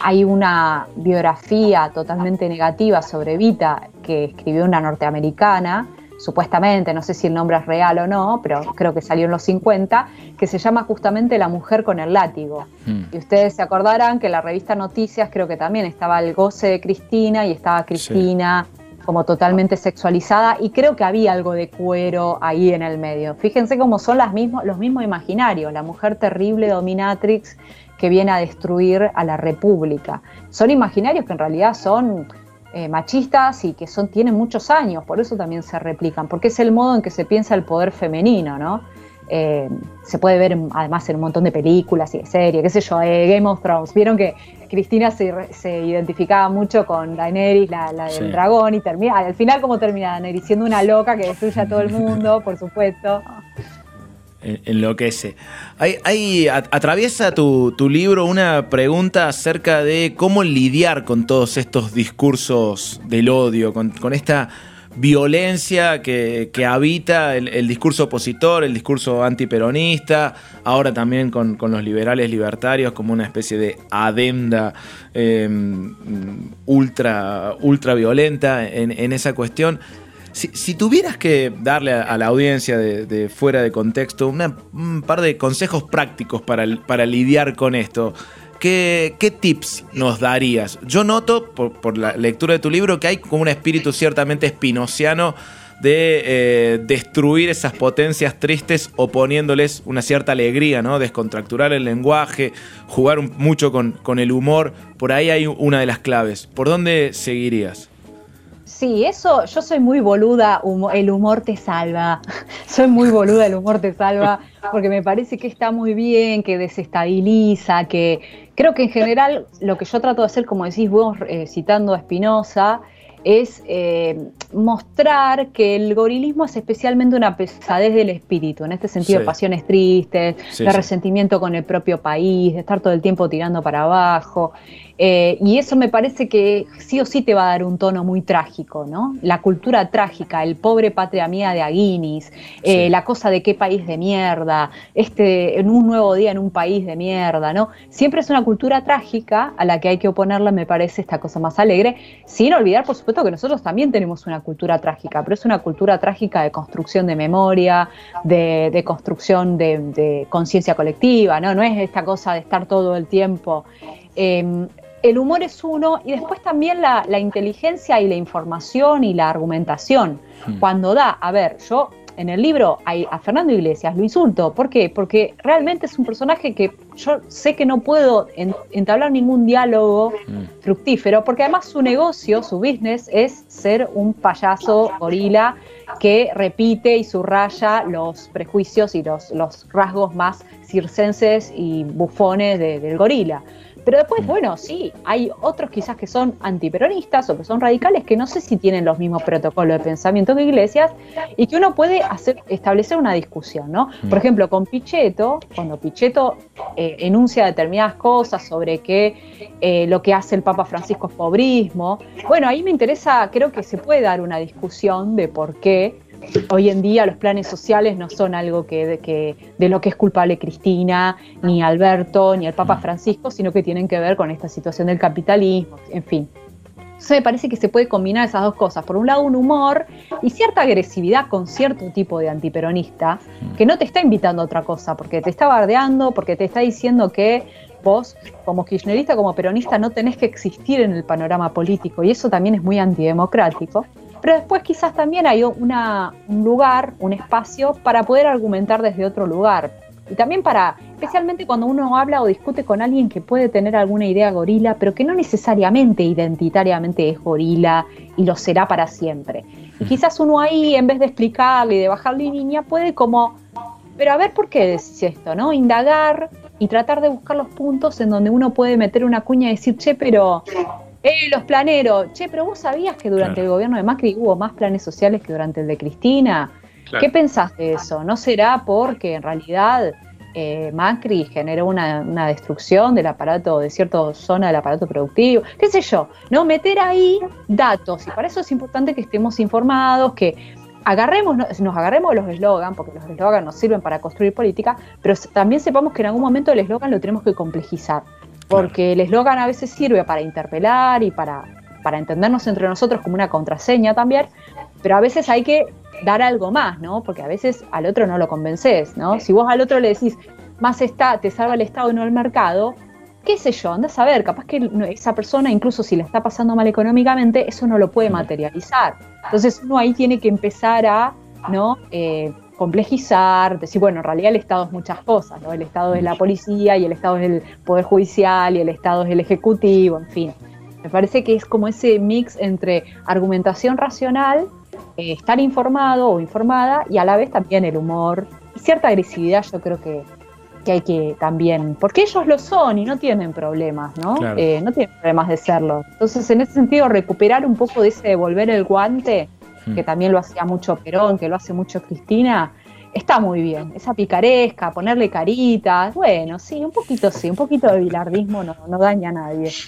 hay una biografía totalmente negativa sobre Evita que escribió una norteamericana, supuestamente, no sé si el nombre es real o no, pero creo que salió en los 50, que se llama justamente La mujer con el látigo. Y ustedes se acordarán que en la revista Noticias creo que también estaba el goce de Cristina y estaba Cristina como totalmente sexualizada y creo que había algo de cuero ahí en el medio. Fíjense cómo son las mismos, los mismos imaginarios, la mujer terrible dominatrix que viene a destruir a la República. Son imaginarios que en realidad son eh, machistas y que son, tienen muchos años, por eso también se replican, porque es el modo en que se piensa el poder femenino, ¿no? Eh, se puede ver además en un montón de películas y de series, qué sé yo, eh, Game of Thrones. Vieron que Cristina se, se identificaba mucho con Daenerys, la, la del Sí. dragón, y termina, al final como termina Daenerys siendo una loca que destruye a todo el mundo, por supuesto. En- Enloquece. Hay, hay- atraviesa tu, libro una pregunta acerca de cómo lidiar con todos estos discursos del odio, con, esta violencia que, habita el, discurso opositor, el discurso antiperonista, ahora también con, los liberales libertarios como una especie de adenda eh, ultra, ultra violenta en, en esa cuestión. Si, tuvieras que darle a, la audiencia de, fuera de contexto un par de consejos prácticos para, para lidiar con esto, ¿qué, tips nos darías? Yo noto, por, la lectura de tu libro, que hay como un espíritu ciertamente espinociano de eh, destruir esas potencias tristes oponiéndoles una cierta alegría, ¿no? Descontracturar el lenguaje, jugar mucho con, con el humor. Por ahí hay una de las claves. ¿Por dónde seguirías? Sí, eso, yo soy muy boluda, el humor te salva. soy muy boluda, el humor te salva, porque me parece que está muy bien, que desestabiliza, que creo que en general lo que yo trato de hacer, como decís vos, eh, citando a Spinoza, es eh, mostrar que el gorilismo es especialmente una pesadez del espíritu, en este sentido, Sí. pasiones tristes, Sí, de sí. resentimiento con el propio país, de estar todo el tiempo tirando para abajo. Eh, y eso me parece que sí o sí te va a dar un tono muy trágico, ¿no? La cultura trágica, el pobre patria mía de Aguinis, eh, la cosa de qué país de mierda, este, en un nuevo día en un país de mierda, ¿no? Siempre es una cultura trágica a la que hay que oponerle, me parece, esta cosa más alegre, sin olvidar, por supuesto, que nosotros también tenemos una cultura trágica, pero es una cultura trágica de construcción de memoria, de, de construcción de, de conciencia colectiva, ¿no? No es esta cosa de estar todo el tiempo. eh, el humor es uno y después también la, la inteligencia y la información y la argumentación. Hmm. Cuando da, a ver, yo en el libro hay- a Fernando Iglesias lo insulto. ¿Por qué? Porque realmente es un personaje que yo sé que no puedo en- entablar ningún diálogo Mm. fructífero, porque además su negocio, su business, es ser un payaso gorila que repite y subraya los prejuicios y los, los rasgos más circenses y bufones de- del gorila. Pero después, bueno, sí, hay otros quizás que son antiperonistas o que son radicales que no sé si tienen los mismos protocolos de pensamiento que Iglesias y que uno puede hacer, establecer una discusión, ¿no? Por ejemplo, con Pichetto, cuando Pichetto eh, enuncia determinadas cosas sobre que eh, lo que hace el Papa Francisco es pobrismo, bueno, ahí me interesa, creo que se puede dar una discusión de por qué hoy en día los planes sociales no son algo que de, lo que es culpable Cristina, ni Alberto, ni el Papa Francisco, sino que tienen que ver con esta situación del capitalismo, en fin. Me parece que se puede combinar esas dos cosas. Por un lado, un humor y cierta agresividad con cierto tipo de antiperonista que no te está invitando a otra cosa, porque te está bardeando, porque te está diciendo que vos, como kirchnerista, como peronista, no tenés que existir en el panorama político y eso también es muy antidemocrático. Pero después quizás también hay una, un lugar, un espacio para poder argumentar desde otro lugar. Y también para, especialmente cuando uno habla o discute con alguien que puede tener alguna idea gorila, pero que no necesariamente identitariamente es gorila y lo será para siempre. Y quizás uno ahí, en vez de explicarle y de bajarle línea, puede como, pero a ver por qué decís esto, ¿no? Indagar y tratar de buscar los puntos en donde uno puede meter una cuña y decir, che, pero eh, los planeros, che, pero vos sabías que durante Claro. el gobierno de Macri hubo más planes sociales que durante el de Cristina. Claro. ¿Qué pensás de eso? ¿No será porque en realidad eh, Macri generó una, una destrucción del aparato, de cierta zona del aparato productivo? ¿Qué sé yo? ¿No? Meter ahí datos. Y para eso es importante que estemos informados, que agarremos, nos agarremos de los eslogan, porque los eslogan nos sirven para construir política, pero también sepamos que en algún momento el eslogan lo tenemos que complejizar. Porque el eslogan a veces sirve para interpelar y para, para entendernos entre nosotros como una contraseña también, pero a veces hay que dar algo más, ¿no? Porque a veces al otro no lo convences, ¿no? Si vos al otro le decís, más está, te salva el Estado y no el mercado, qué sé yo, anda a saber, capaz que esa persona, incluso si le está pasando mal económicamente, eso no lo puede materializar. Entonces uno ahí tiene que empezar a, ¿no? Eh, complejizar, decir, bueno, en realidad el Estado es muchas cosas, ¿no? El Estado es la policía y el Estado es el Poder Judicial y el Estado es el Ejecutivo, en fin. Me parece que es como ese mix entre argumentación racional, eh, estar informado o informada y a la vez también el humor y cierta agresividad yo creo que, que hay que también, porque ellos lo son y no tienen problemas, ¿no? Claro. Eh, no tienen problemas de serlo. Entonces, en ese sentido, recuperar un poco de ese devolver el guante. Que también lo hacía mucho Perón, que lo hace mucho Cristina, está muy bien. Esa picaresca, ponerle caritas, bueno, sí, un poquito sí, un poquito de bilardismo no, no daña a nadie.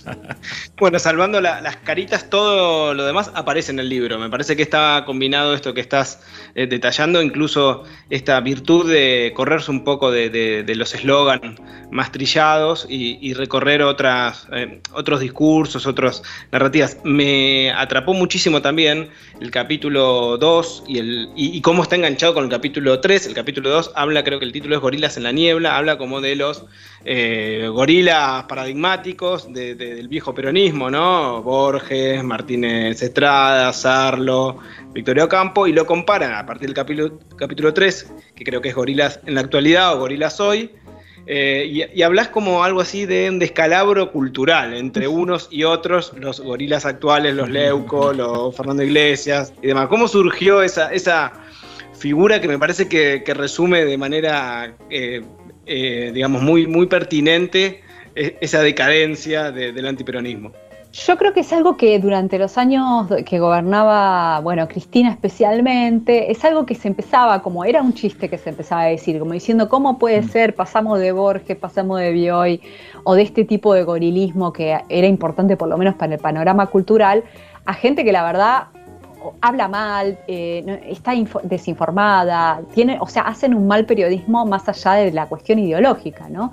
Bueno, salvando la- las caritas, todo lo demás aparece en el libro. Me parece que está combinado esto que estás eh, detallando, incluso esta virtud de correrse un poco de, los eslogan más trillados y, y recorrer otras, eh, otros discursos, otras narrativas. Me atrapó muchísimo también el capítulo 2 y, el, y, y cómo está enganchado con el capítulo 3. El capítulo 2 habla, creo que el título es Gorilas en la Niebla, habla como de los eh, gorilas paradigmáticos de- de- del viejo peronismo, ¿no? Borges, Martínez Estrada, Sarlo, Victoria Ocampo, y lo comparan a partir del capítulo, capítulo 3, que creo que es Gorilas en la actualidad o Gorilas hoy, eh, y, y hablas como algo así de un descalabro cultural entre unos y otros, los gorilas actuales, los Leuco, los Fernando Iglesias y demás. ¿Cómo surgió esa, esa figura que me parece que, que resume de manera, eh, eh, digamos, muy, muy pertinente eh, esa decadencia de- del antiperonismo? Yo creo que es algo que durante los años que gobernaba, bueno, Cristina especialmente, es algo que se empezaba, como era un chiste que se empezaba a decir, como diciendo, ¿cómo puede ser? Pasamos de Borges, pasamos de Bioy, o de este tipo de gorilismo que era importante por lo menos para el panorama cultural, a gente que la verdad habla mal, eh, está info- desinformada, tiene, o sea, hacen un mal periodismo más allá de la cuestión ideológica, ¿no?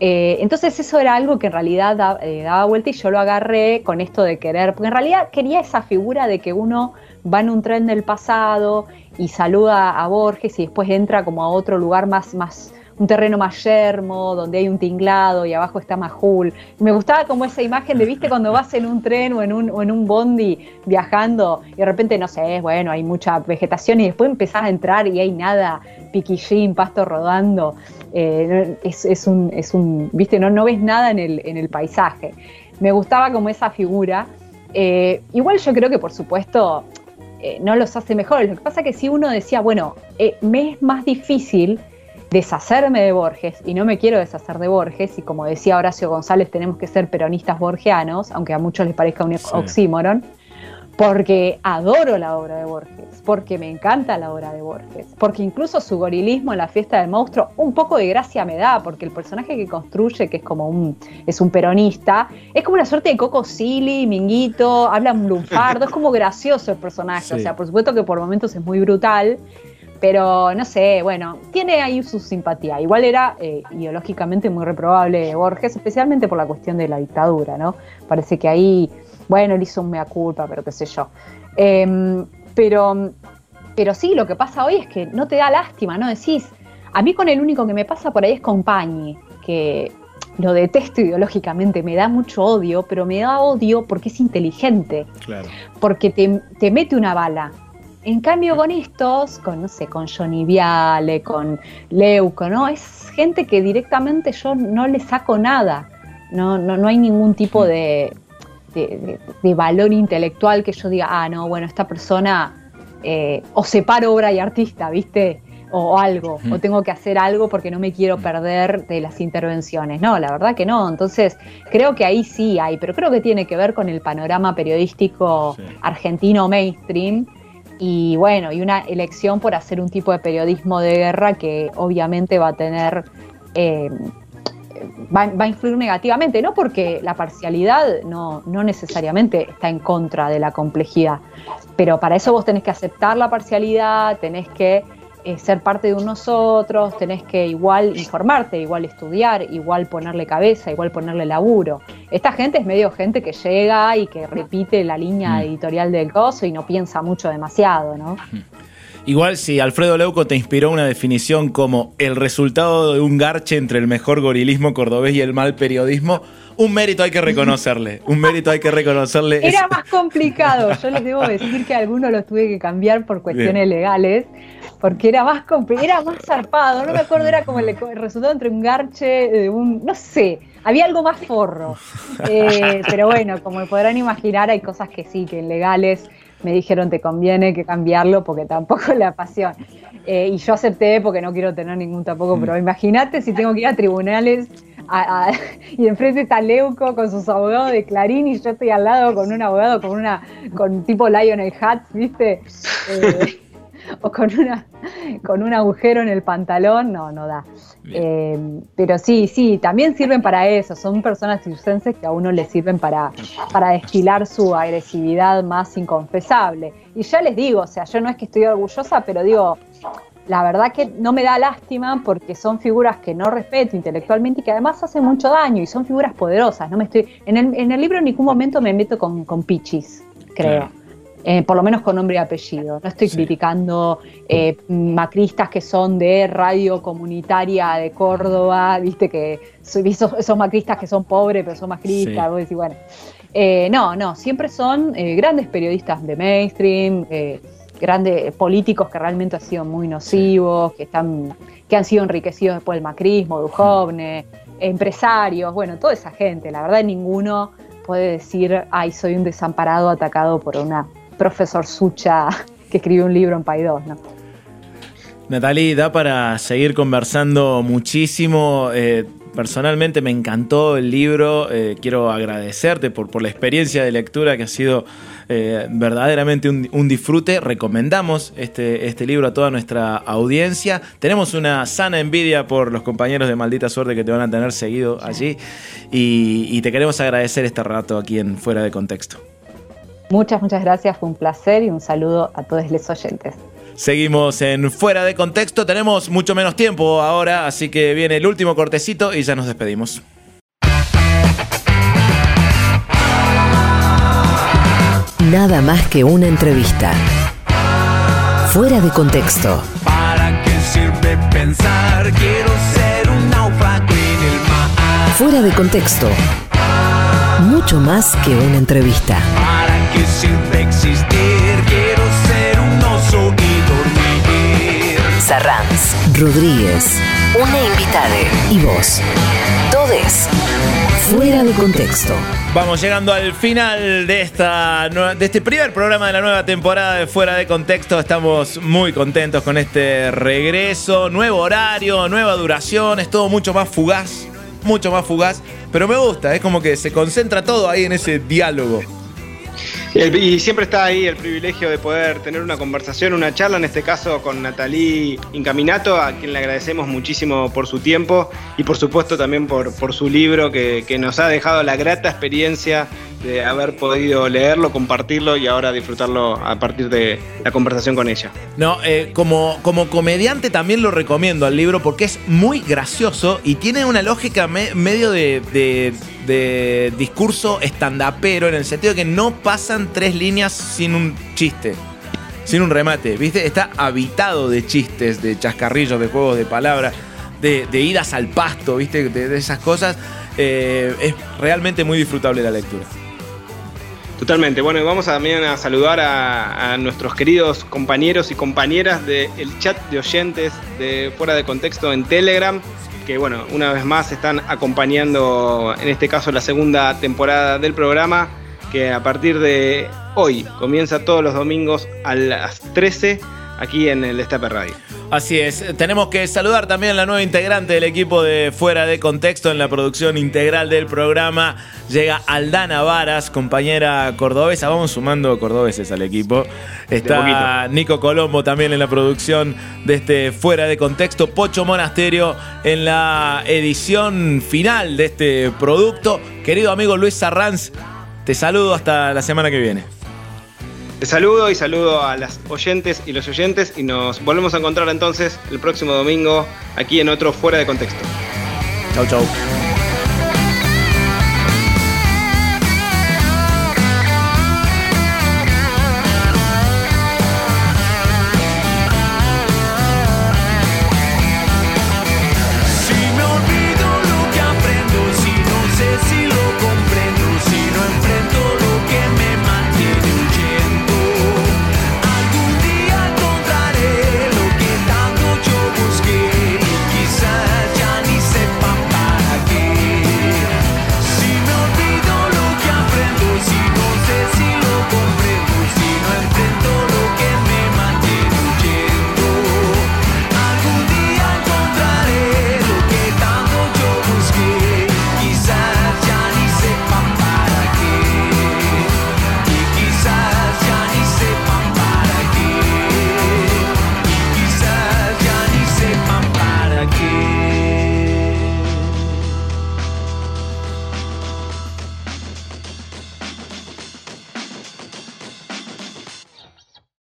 Eh, entonces eso era algo que en realidad da- eh, daba vuelta y yo lo agarré con esto de querer, porque en realidad quería esa figura de que uno va en un tren del pasado y saluda a Borges y después entra como a otro lugar más, más un terreno más yermo, donde hay un tinglado y abajo está Majul. Me gustaba como esa imagen de, viste, cuando vas en un tren o en un, en un bondi viajando y de repente, no sé, bueno, hay mucha vegetación y después empezás a entrar y hay nada, piquillín, pasto rodando. Eh, es, es un, es un, viste, no, no ves nada en el, en el paisaje. Me gustaba como esa figura. Eh, igual yo creo que, por supuesto, eh, no los hace mejores. Lo que pasa es que si uno decía, bueno, me es más difícil deshacerme de Borges y no me quiero deshacer de Borges y como decía Horacio González tenemos que ser peronistas borgianos, aunque a muchos les parezca un oxímoron, porque adoro la obra de Borges, porque me encanta la obra de Borges, porque incluso su gorilismo en la fiesta del monstruo un poco de gracia me da, porque el personaje que construye, que es como un, es un peronista, es como una suerte de Coco Silly, Minguito, habla un lunfardo, es como gracioso el personaje, o sea, por supuesto que por momentos es muy brutal, pero no sé, bueno, tiene ahí su simpatía. Igual era eh, ideológicamente muy reprobable Borges, especialmente por la cuestión de la dictadura, ¿no? Parece que ahí, bueno, él hizo un mea culpa, pero qué sé yo. Em, pero, pero sí, lo que pasa hoy es que no te da lástima, ¿no? Decís, a mí con el único que me pasa por ahí es con Pañi, que lo detesto ideológicamente, me da mucho odio, pero me da odio porque es inteligente Claro. porque te, te mete una bala. En cambio con estos, con no sé, con Johnny Viale, con Leuco, ¿no? Es gente que directamente yo no le saco nada. No, no, no hay ningún tipo de, de, de- de valor intelectual que yo diga, ah, no, bueno, esta persona eh, o separo obra y artista, ¿viste? O, o algo, o tengo que hacer algo porque no me quiero perder de las intervenciones. No, la verdad que no. Entonces, creo que ahí sí hay, pero creo que tiene que ver con el panorama periodístico Sí. argentino mainstream y bueno, y una elección por hacer un tipo de periodismo de guerra que obviamente va a tener, eh, va, va a influir negativamente, no porque la parcialidad no, no necesariamente está en contra de la complejidad, pero para eso vos tenés que aceptar la parcialidad, tenés que eh, ser parte de unos otros, tenés que igual informarte, igual estudiar, igual ponerle cabeza, igual ponerle laburo. Esta gente es medio gente que llega y que repite la línea Mm. editorial del coso y no piensa mucho demasiado, ¿no? Igual si Alfredo Leuco te inspiró una definición como el resultado de un garche entre el mejor gorilismo cordobés y el mal periodismo, un mérito hay que reconocerle. Un mérito hay que reconocerle. Era más complicado. Yo les debo decir que algunos los tuve que cambiar por cuestiones legales, porque era más era más zarpado. No me acuerdo, era como el, resultado entre un garche, de un. No sé, había algo más forro. Eh, pero bueno, como podrán imaginar, hay cosas que sí, que en legales me dijeron te conviene que cambiarlo porque tampoco la pasión. Eh, y yo acepté porque no quiero tener ningún tampoco, pero imagínate si tengo que ir a tribunales a- a- y enfrente está Leuco con sus abogados de Clarín y yo estoy al lado con un abogado con una con tipo Lionel Hutz, ¿viste? Eh, o con una con un agujero en el pantalón, no, no da. Eh, pero sí, sí, también sirven para eso. Son personas circenses que a uno le sirven para, para destilar su agresividad más inconfesable. Y ya les digo, o sea, yo no es que estoy orgullosa, pero digo, la verdad que no me da lástima porque son figuras que no respeto intelectualmente y que además hacen mucho daño y son figuras poderosas. No me estoy, en, el, en el libro en ningún momento me meto con, con pichis, creo. Claro. Eh, por lo menos con nombre y apellido. No estoy Sí. criticando eh, macristas que son de radio comunitaria de Córdoba, viste que so- esos, esos macristas que son pobres pero son macristas, Sí. vos decís, bueno. Eh, no, no, siempre son grandes periodistas de mainstream, grandes políticos que realmente han sido muy nocivos, que están, que han sido enriquecidos después del macrismo, Duhovne, empresarios, bueno, toda esa gente. La verdad, ninguno puede decir, ay, soy un desamparado atacado por una profesor Sucha que escribió un libro en Paidós, ¿no? Natalie, da para seguir conversando muchísimo. Eh, personalmente me encantó el libro. Eh, quiero agradecerte por, por la experiencia de lectura que ha sido eh, verdaderamente un, un disfrute. Recomendamos este, este libro a toda nuestra audiencia. Tenemos una sana envidia por los compañeros de Maldita Suerte que te van a tener seguido allí. Y, y te queremos agradecer este rato aquí en Fuera de Contexto. Muchas, muchas gracias, fue un placer y un saludo a todos los oyentes. Seguimos en Fuera de Contexto. Tenemos mucho menos tiempo ahora, así que viene el último cortecito y ya nos despedimos. Nada más que una entrevista. Fuera de contexto. ¿Para qué sirve pensar? Quiero ser un náufrago en el mar. Fuera de contexto. Mucho más que una entrevista. ¿Para qué sirve existir? Quiero ser un oso y dormir. Sarranz, Rodríguez, una invitada y vos. Todes. Fuera de contexto. Vamos llegando al final de, esta, de este primer programa de la nueva temporada de Fuera de Contexto. Estamos muy contentos con este regreso, nuevo horario, nueva duración, es todo mucho más fugaz, mucho más fugaz, pero me gusta, es como que se concentra todo ahí en ese diálogo. Y siempre está ahí el privilegio de poder tener una conversación, una charla, en este caso con Natalie Incaminato, a quien le agradecemos muchísimo por su tiempo y por supuesto también por, por su libro que, que nos ha dejado la grata experiencia de haber podido leerlo, compartirlo y ahora disfrutarlo a partir de la conversación con ella. No, eh, como, como comediante también lo recomiendo al libro porque es muy gracioso y tiene una lógica me- medio de, de- de discurso estandapero en el sentido de que no pasan tres líneas sin un chiste, sin un remate, ¿viste? Está habitado de chistes, de chascarrillos, de juegos de palabras, de, idas al pasto, ¿viste? De, de esas cosas. Eh, es realmente muy disfrutable la lectura. Totalmente. Bueno, y vamos también a saludar a, a nuestros queridos compañeros y compañeras del chat de oyentes de Fuera de Contexto en Telegram, que bueno, una vez más están acompañando, en este caso, la segunda temporada del programa, que a partir de hoy comienza todos los domingos a las 13 aquí en el Destape Radio. Así es, tenemos que saludar también a la nueva integrante del equipo de Fuera de Contexto en la producción integral del programa. Llega Aldana Varas, compañera cordobesa. Vamos sumando cordobeses al equipo. Está Nico Colombo también en la producción de este Fuera de Contexto. Pocho Monasterio en la edición final de este producto. Querido amigo Luis Sarranz, te saludo hasta la semana que viene. Te saludo y saludo a las oyentes y los oyentes y nos volvemos a encontrar entonces el próximo domingo aquí en otro Fuera de Contexto. Chau, chau.